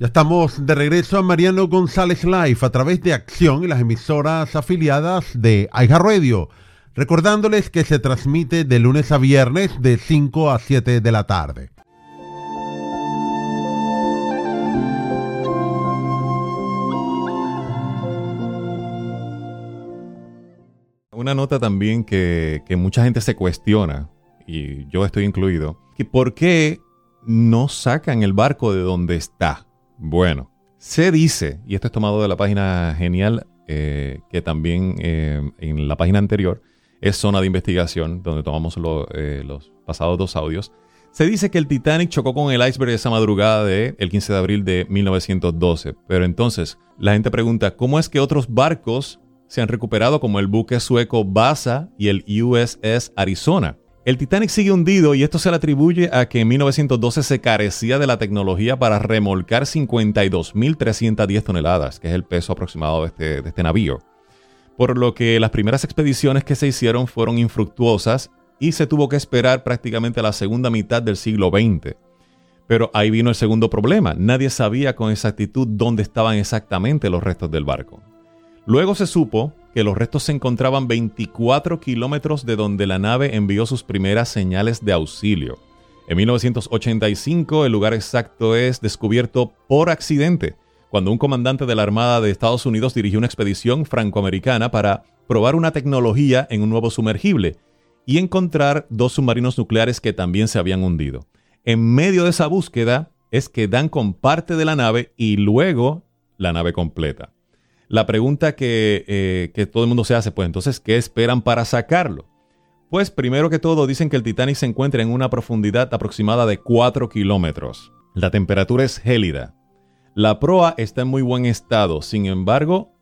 Ya estamos de regreso a Mariano González Live a través de Acción y las emisoras afiliadas de Aiga Radio. Recordándoles que se transmite de lunes a viernes de 5 a 7 de la tarde. Una nota también que, que mucha gente se cuestiona, y yo estoy incluido, que por qué no sacan el barco de donde está. Bueno, se dice, y esto es tomado de la página genial, eh, que también eh, en la página anterior es zona de investigación, donde tomamos eh, los pasados dos audios. Se dice que el Titanic chocó con el iceberg esa madrugada del el 15 de abril de 1912. Pero entonces, la gente pregunta, ¿cómo es que otros barcos se han recuperado como el buque sueco Basa y el USS Arizona? El Titanic sigue hundido y esto se le atribuye a que en 1912 se carecía de la tecnología para remolcar 52.310 toneladas, que es el peso aproximado de este, de este navío. Por lo que las primeras expediciones que se hicieron fueron infructuosas y se tuvo que esperar prácticamente a la segunda mitad del siglo XX. Pero ahí vino el segundo problema. Nadie sabía con exactitud dónde estaban exactamente los restos del barco. Luego se supo que los restos se encontraban 24 kilómetros de donde la nave envió sus primeras señales de auxilio. En 1985 el lugar exacto es descubierto por accidente, cuando un comandante de la Armada de Estados Unidos dirigió una expedición francoamericana para probar una tecnología en un nuevo sumergible y encontrar dos submarinos nucleares que también se habían hundido. En medio de esa búsqueda es que dan con parte de la nave y luego la nave completa. La pregunta eh, que, todo el mundo se hace, pues entonces, ¿qué esperan para sacarlo? Pues primero que todo dicen que el Titanic se encuentra en una profundidad aproximada de 4 kilómetros. La temperatura es gélida. La proa está en muy buen estado, sin embargo,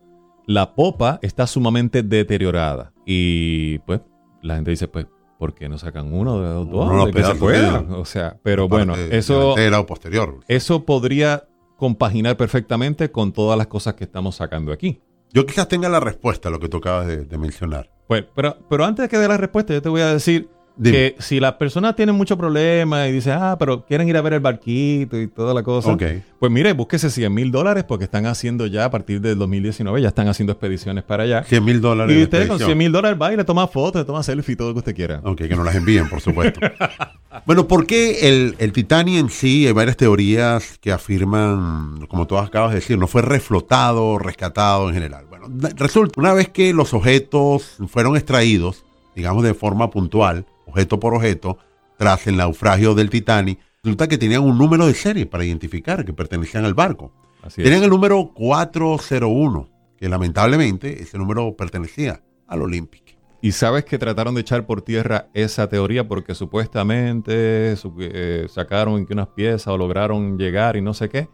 la popa está sumamente deteriorada. Y pues la gente dice, pues, ¿por qué no sacan uno de dos? No, que se pueda? O sea, pero bueno, eso, posterior. eso podría compaginar perfectamente con todas las cosas que estamos sacando aquí. Yo quizás tenga la respuesta a lo que tú acabas de, mencionar. Pues, pero, pero antes de que dé la respuesta, yo te voy a decir que si las personas tienen mucho problema y dicen, ah, pero quieren ir a ver el barquito y toda la cosa, pues mire, búsquese 100 mil dólares porque están haciendo ya a partir del 2019, ya están haciendo expediciones para allá. 100 mil dólares. Y usted con 100 mil dólares va y le toma fotos, le toma selfie, todo lo que usted quiera. Ok, que nos las envíen, por supuesto. bueno, ¿por qué el, el Titanic en sí, hay varias teorías que afirman, como tú acabas de decir, no fue reflotado, rescatado en general? Bueno, resulta, una vez que los objetos fueron extraídos, digamos de forma puntual, objeto por objeto, tras el naufragio del Titanic, resulta que tenían un número de serie para identificar que pertenecían al barco. tenían el número 401, que lamentablemente ese número pertenecía al Olympic. Y sabes que trataron de echar por tierra esa teoría porque supuestamente eh, sacaron unas piezas o lograron llegar y no sé qué,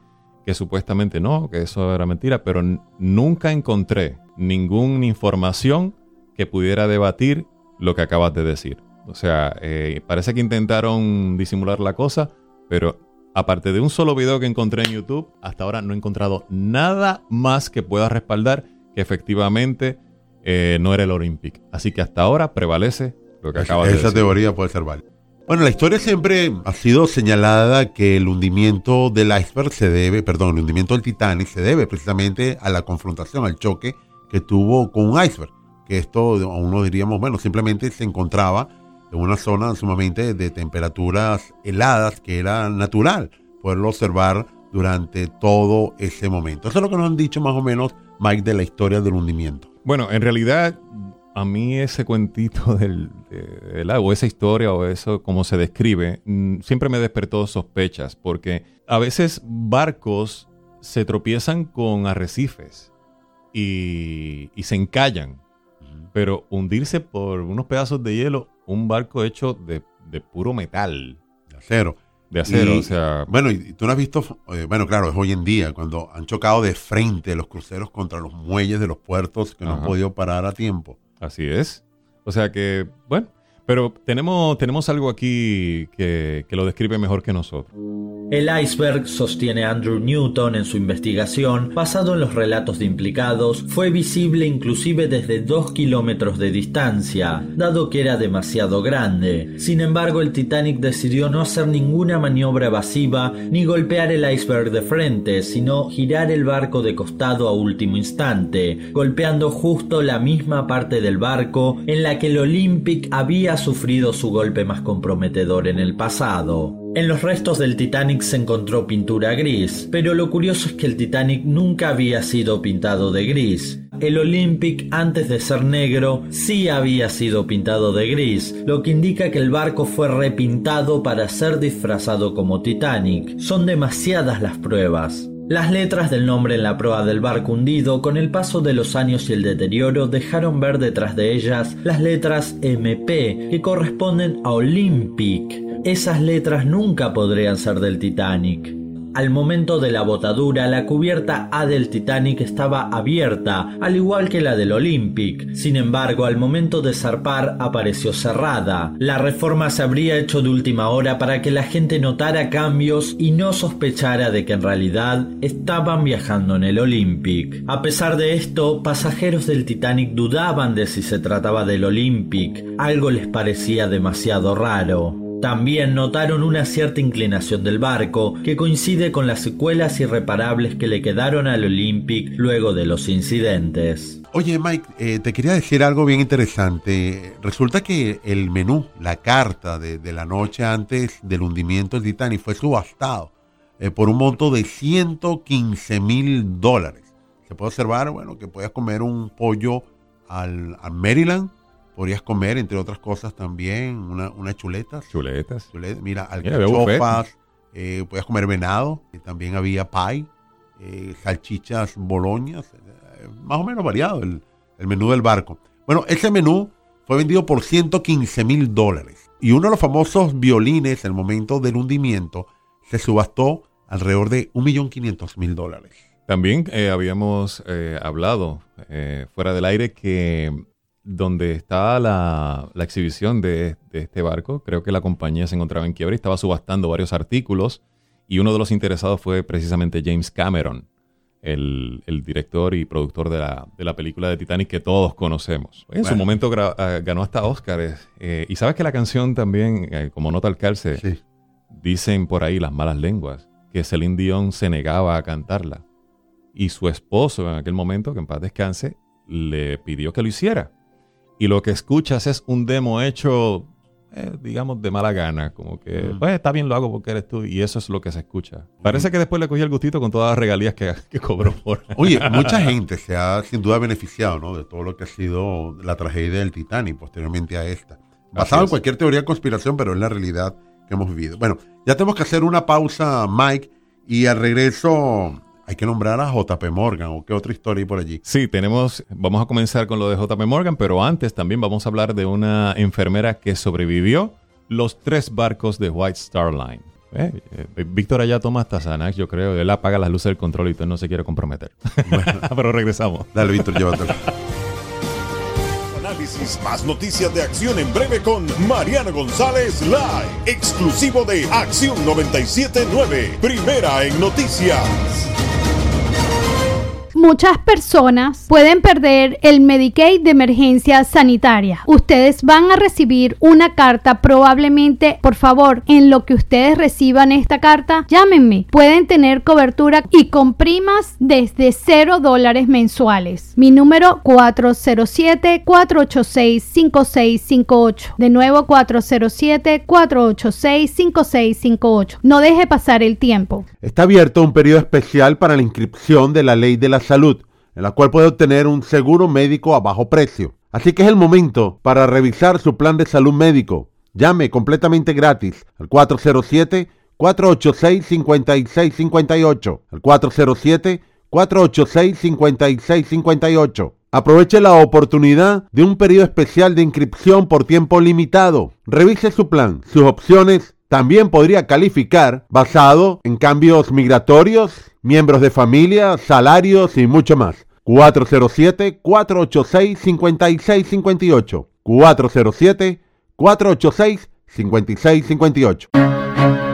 que supuestamente no, que eso era mentira, pero nunca encontré ninguna información que pudiera debatir lo que acabas de decir. O sea, eh, parece que intentaron disimular la cosa, pero aparte de un solo video que encontré en YouTube, hasta ahora no he encontrado nada más que pueda respaldar que efectivamente eh, no era el Olympic. Así que hasta ahora prevalece lo que acaba de decir. Esa teoría puede ser válida. Bueno, la historia siempre ha sido señalada que el hundimiento del iceberg se debe, perdón, el hundimiento del Titanic se debe precisamente a la confrontación, al choque que tuvo con un iceberg. Que esto, aún no diríamos, bueno, simplemente se encontraba en una zona sumamente de temperaturas heladas que era natural poderlo observar durante todo ese momento. Eso es lo que nos han dicho más o menos, Mike, de la historia del hundimiento. Bueno, en realidad, a mí ese cuentito del, o esa historia, o eso como se describe, mm, siempre me despertó sospechas, porque a veces barcos se tropiezan con arrecifes y, y se encallan, pero hundirse por unos pedazos de hielo un barco hecho de, puro metal. De acero. De acero, o sea. Bueno, y tú no has visto, eh, bueno, claro, es hoy en día, cuando han chocado de frente los cruceros contra los muelles de los puertos que no han podido parar a tiempo. Así es. O sea que, bueno, Pero tenemos, tenemos algo aquí que, que lo describe mejor que nosotros. El iceberg, sostiene Andrew Newton en su investigación, basado en los relatos de implicados, fue visible inclusive desde dos kilómetros de distancia, dado que era demasiado grande. Sin embargo, el Titanic decidió no hacer ninguna maniobra evasiva ni golpear el iceberg de frente, sino girar el barco de costado a último instante, golpeando justo la misma parte del barco en la que el Olympic había sufrido su golpe más comprometedor en el pasado. En los restos del Titanic se encontró pintura gris, pero lo curioso es que el Titanic nunca había sido pintado de gris. El Olympic antes de ser negro sí había sido pintado de gris, lo que indica que el barco fue repintado para ser disfrazado como Titanic. Son demasiadas las pruebas. Las letras del nombre en la proa del barco hundido con el paso de los años y el deterioro dejaron ver detrás de ellas las letras MP que corresponden a Olympic, esas letras nunca podrían ser del Titanic. Al momento de la botadura, la cubierta A del Titanic estaba abierta, al igual que la del Olympic. Sin embargo, al momento de zarpar apareció cerrada. La reforma se habría hecho de última hora para que la gente notara cambios y no sospechara de que en realidad estaban viajando en el Olympic. A pesar de esto, pasajeros del Titanic dudaban de si se trataba del Olympic. Algo les parecía demasiado raro. También notaron una cierta inclinación del barco que coincide con las secuelas irreparables que le quedaron al Olympic luego de los incidentes. Oye Mike, eh, te quería decir algo bien interesante. Resulta que el menú, la carta de, la noche antes del hundimiento del Titanic fue subastado eh, por un monto de 115 mil dólares. Se puede observar, bueno, que puedes comer un pollo al, al Maryland Podrías comer, entre otras cosas, también unas una chuletas. Chuletas. mira, alcachofas. Eh, podías comer venado. también había pie, eh, salchichas boloñas. Eh, más o menos variado el, el menú del barco. Bueno, ese menú fue vendido por 115 mil dólares. Y uno de los famosos violines, en el momento del hundimiento, se subastó alrededor de 1.500.000 dólares. También habíamos hablado fuera del aire que donde estaba la, exhibición de, este barco, creo que la compañía se encontraba en quiebra y estaba subastando varios artículos y uno de los interesados fue precisamente James Cameron, el, director y productor de la, película de Titanic que todos conocemos. En su momento ah, ganó hasta Oscars. Eh, y sabes que la canción también, eh, como nota al calce, dicen por ahí las malas lenguas que Celine Dion se negaba a cantarla. Y su esposo en aquel momento, que en paz descanse, le pidió que lo hiciera y lo que escuchas es un demo hecho, eh, digamos, de mala gana, como que, pues está bien, lo hago porque eres tú, y eso es lo que se escucha. Parece que después le cogí el gustito con todas las regalías que, que cobró por. Oye, mucha gente se ha sin duda beneficiado, ¿no? De todo lo que ha sido la tragedia del Titanic posteriormente a esta. Basado en cualquier teoría de conspiración, pero es la realidad que hemos vivido. Bueno, ya tenemos que hacer una pausa, Mike, y al regreso hay que nombrar a JP Morgan o qué otra historia hay por allí. Sí, tenemos, vamos a comenzar con lo de JP Morgan, pero antes también vamos a hablar de una enfermera que sobrevivió los tres barcos de White Star Line. Eh, eh, Víctor allá toma hasta Xanax, yo creo. Él apaga las luces del control y entonces no se quiere comprometer. pero regresamos. Dale, Víctor, llévatelo. Análisis más noticias de acción en breve con Mariano González Live, exclusivo de Acción 979, primera en noticias muchas personas pueden perder el Medicaid de emergencia sanitaria. Ustedes van a recibir una carta probablemente, por favor, en lo que ustedes reciban esta carta, llámenme. Pueden tener cobertura y con primas desde 0 dólares mensuales. Mi número 407-486-5658. De nuevo 407-486-5658. No deje pasar el tiempo. Está abierto un periodo especial para la inscripción de la ley de la salud en la cual puede obtener un seguro médico a bajo precio. Así que es el momento para revisar su plan de salud médico. Llame completamente gratis al 407-486-5658. Al 407-486-5658. Aproveche la oportunidad de un periodo especial de inscripción por tiempo limitado. Revise su plan, sus opciones. También podría calificar basado en cambios migratorios miembros de familia, salarios y mucho más. 407-486-5658. 486-5658.